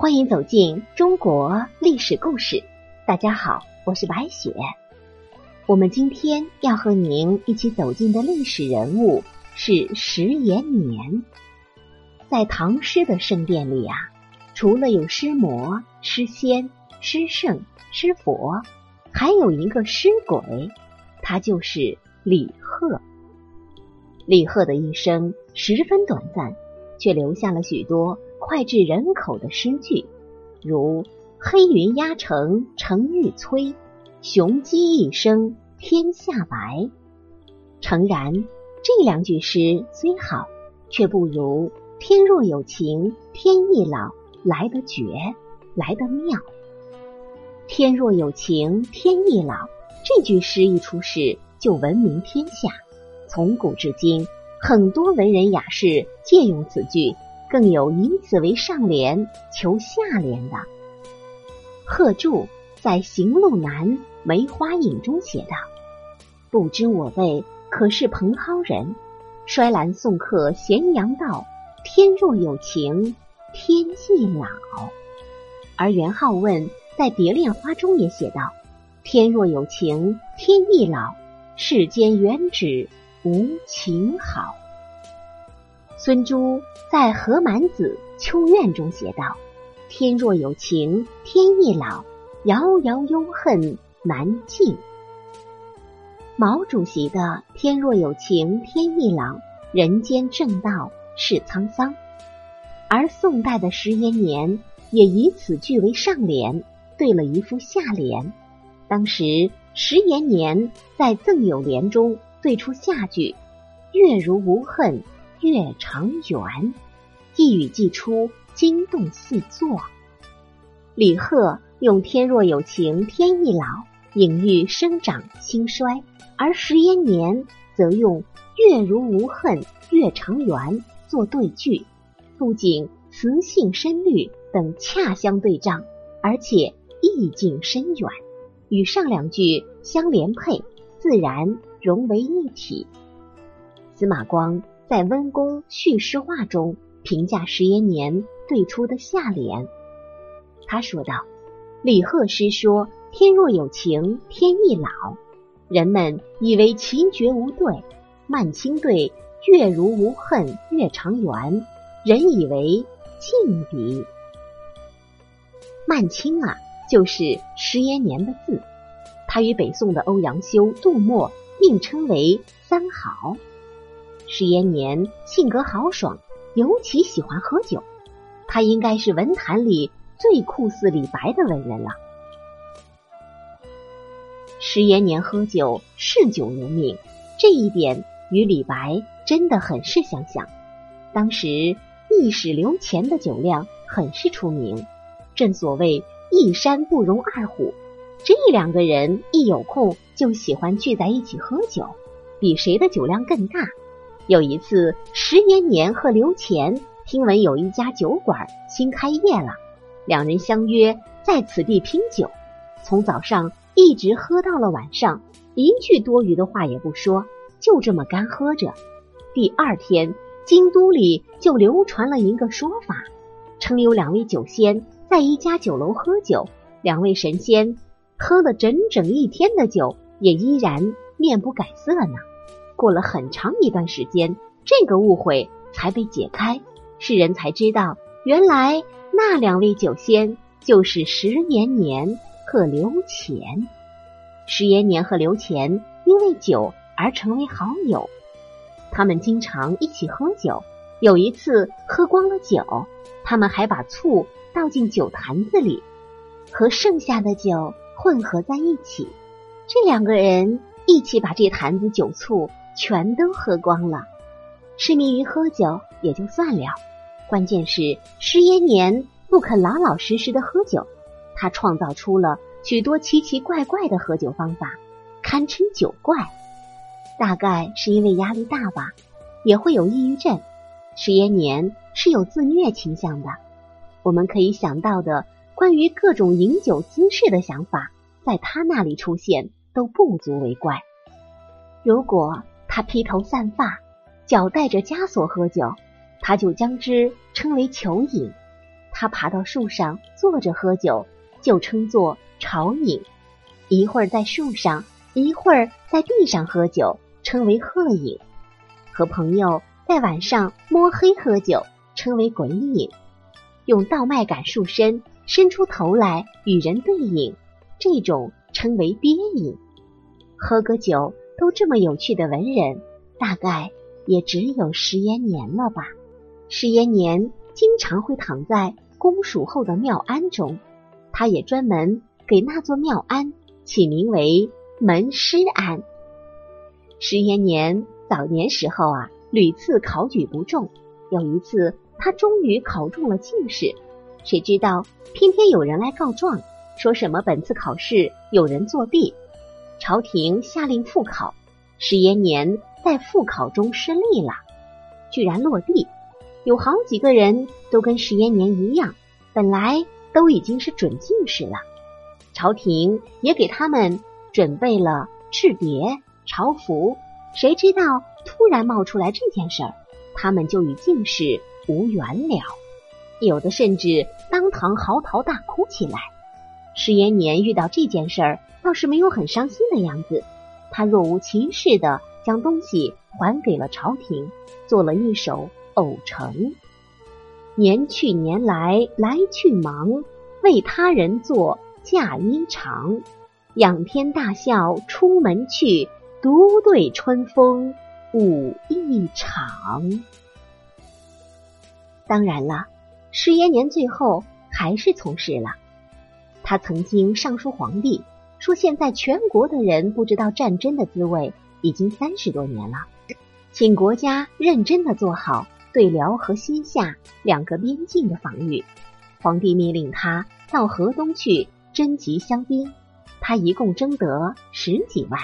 欢迎走进中国历史故事。大家好，我是白雪。我们今天要和您一起走进的历史人物是石延年。在唐诗的圣殿里啊，除了有诗魔、诗仙、诗圣、诗佛，还有一个诗鬼，他就是李贺。李贺的一生十分短暂，却留下了许多。脍炙人口的诗句，如“黑云压城城欲摧，雄鸡一声天下白”。诚然，这两句诗虽好，却不如“天若有情天亦老”来得绝，来得妙。“天若有情天亦老”这句诗一出世就闻名天下，从古至今，很多文人雅士借用此句。更有以此为上联求下联的。贺铸在《行路难·梅花引》中写道：“不知我辈可是蓬蒿人，衰兰送客咸阳道。天若有情天亦老。”而元好问在《蝶恋花》中也写道：“天若有情天亦老，世间原只无情好。”孙朱在《何满子·秋怨》中写道：“天若有情天亦老，遥遥忧恨难尽。”毛主席的“天若有情天亦老，人间正道是沧桑”，而宋代的石延年也以此句为上联，对了一副下联。当时石延年在赠友联中对出下句：“月如无恨。”月长圆，一语既出，惊动四座。李贺用“天若有情天亦老”隐喻生长兴衰，而石延年则用“月如无恨，月长圆”做对句，不仅词性声律等恰相对仗，而且意境深远，与上两句相连配，自然融为一体。司马光。在《温公叙事话》中评价石延年对出的下联，他说道：“李贺诗说‘天若有情天亦老’，人们以为奇绝无对；曼青对‘月如无恨月长圆’，人以为劲敌。曼青啊，就是石延年的字，他与北宋的欧阳修、杜牧并称为三好。”石延年性格豪爽，尤其喜欢喝酒。他应该是文坛里最酷似李白的文人了。石延年喝酒嗜酒如命，这一点与李白真的很是相像。当时一史刘乾的酒量很是出名，正所谓一山不容二虎。这两个人一有空就喜欢聚在一起喝酒，比谁的酒量更大。有一次，石延年和刘乾听闻有一家酒馆新开业了，两人相约在此地拼酒，从早上一直喝到了晚上，一句多余的话也不说，就这么干喝着。第二天，京都里就流传了一个说法，称有两位酒仙在一家酒楼喝酒，两位神仙喝了整整一天的酒，也依然面不改色呢。过了很长一段时间，这个误会才被解开，世人才知道，原来那两位酒仙就是石延年和刘乾。石延年和刘乾因为酒而成为好友，他们经常一起喝酒。有一次喝光了酒，他们还把醋倒进酒坛子里，和剩下的酒混合在一起。这两个人一起把这坛子酒醋。全都喝光了，痴迷于喝酒也就算了，关键是石延年不肯老老实实的喝酒，他创造出了许多奇奇怪怪的喝酒方法，堪称酒怪。大概是因为压力大吧，也会有抑郁症。石延年是有自虐倾向的，我们可以想到的关于各种饮酒姿势的想法，在他那里出现都不足为怪。如果他披头散发，脚带着枷锁喝酒，他就将之称为酒瘾。他爬到树上坐着喝酒，就称作朝饮；一会儿在树上，一会儿在地上喝酒，称为鹤饮；和朋友在晚上摸黑喝酒，称为鬼饮；用倒麦秆树身，伸出头来与人对饮，这种称为鳖饮。喝个酒都这么有趣的文人，大概也只有石延年了吧。石延年经常会躺在公署后的庙庵中，他也专门给那座庙庵起名为门师庵。石延年早年时候啊，屡次考举不中，有一次他终于考中了进士，谁知道偏偏有人来告状，说什么本次考试有人作弊，朝廷下令复考，石延年在复考中失利了，居然落地。有好几个人都跟石延年一样，本来都已经是准进士了，朝廷也给他们准备了赤别、朝服，谁知道突然冒出来这件事儿，他们就与进士无缘了。有的甚至当堂嚎啕大哭起来。石延年遇到这件事儿，倒是没有很伤心的样子，他若无其事的将东西还给了朝廷，做了一首。偶成，年去年来来去忙，为他人做嫁衣裳。仰天大笑出门去，独对春风舞一场。当然了，石延年最后还是从事了。他曾经上书皇帝，说现在全国的人不知道战争的滋味，已经三十多年了，请国家认真的做好。对辽和西夏两个边境的防御，皇帝命令他到河东去征集乡兵，他一共征得十几万。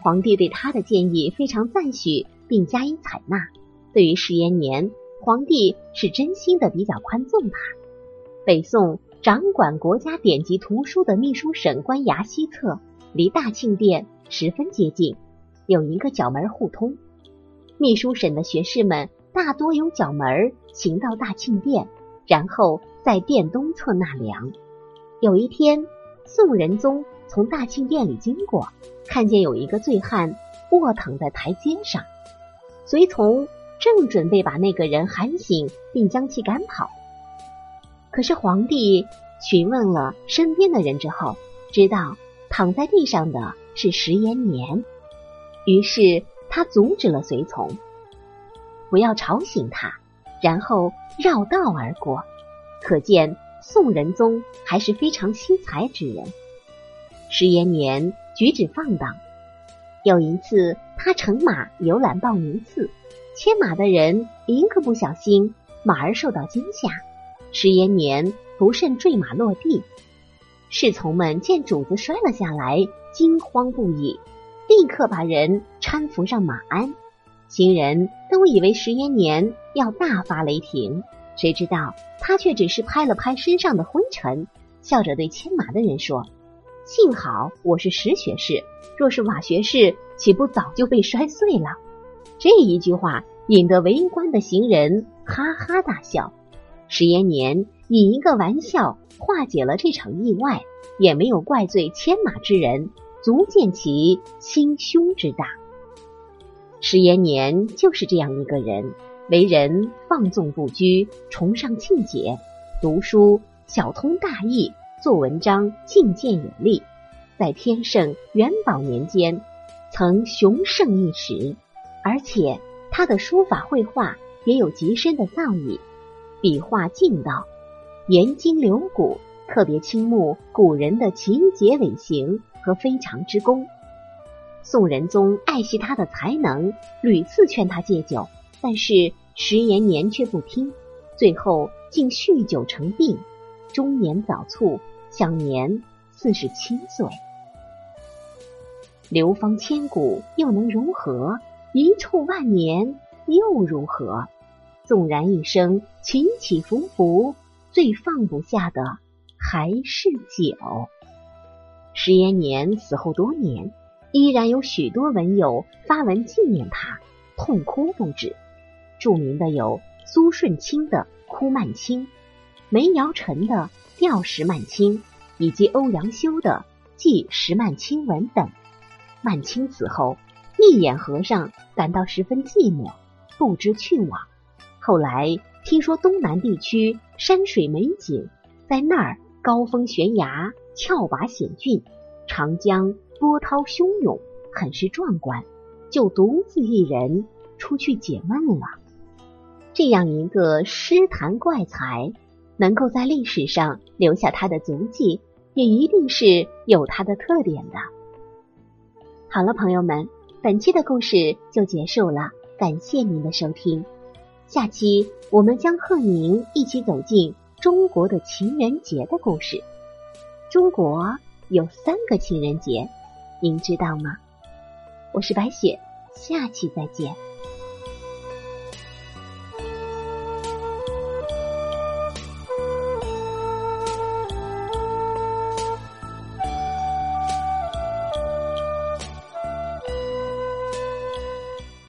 皇帝对他的建议非常赞许，并加以采纳。对于石延年，皇帝是真心的比较宽纵他。北宋掌管国家典籍图书的秘书省官衙西侧，离大庆殿十分接近，有一个角门互通。秘书省的学士们。大多由角门行到大庆殿，然后在殿东侧纳凉。有一天，宋仁宗从大庆殿里经过，看见有一个醉汉卧躺在台阶上，随从正准备把那个人喊醒，并将其赶跑。可是皇帝询问了身边的人之后，知道躺在地上的是石延年，于是他阻止了随从。不要吵醒他，然后绕道而过。可见宋仁宗还是非常惜才之人。石延年举止放荡。有一次，他乘马游览报名寺，牵马的人一个不小心，马儿受到惊吓，石延年不慎坠马落地。侍从们见主子摔了下来，惊慌不已，立刻把人搀扶上马鞍。行人都以为石延年要大发雷霆，谁知道他却只是拍了拍身上的灰尘，笑着对牵马的人说：“幸好我是石学士，若是瓦学士，岂不早就被摔碎了？”这一句话引得围观的行人哈哈大笑。石延年以一个玩笑化解了这场意外，也没有怪罪牵马之人，足见其心胸之大。石延年就是这样一个人，为人放纵不拘，崇尚庆节，读书小通大义，做文章进谏有力。在天圣元宝年间，曾雄盛一时，而且他的书法绘画也有极深的造诣，笔画劲道，严筋留骨，特别倾慕古人的奇节尾行和非常之功。宋仁宗爱惜他的才能，屡次劝他戒酒，但是石延年却不听，最后竟酗酒成病，中年早卒，享年四十七岁。流芳千古又能如何？一处万年又如何？纵然一生起起伏伏，最放不下的还是酒。石延年死后多年。依然有许多文友发文纪念他，痛哭不止。著名的有苏舜钦的《哭曼青》，梅尧臣的《吊石曼青》，以及欧阳修的《记石曼青文》等。曼青死后，一眼和尚感到十分寂寞，不知去往。后来听说东南地区山水美景，在那儿高峰悬崖、峭拔险峻，长江波涛汹涌，很是壮观，就独自一人出去解闷了。这样一个诗坛怪才。能够在历史上留下他的足迹，也一定是有他的特点的。好了，朋友们，本期的故事就结束了，感谢您的收听。下期我们将和您一起走进中国的情人节的故事。中国有三个情人节，您知道吗？我是白雪，下期再见。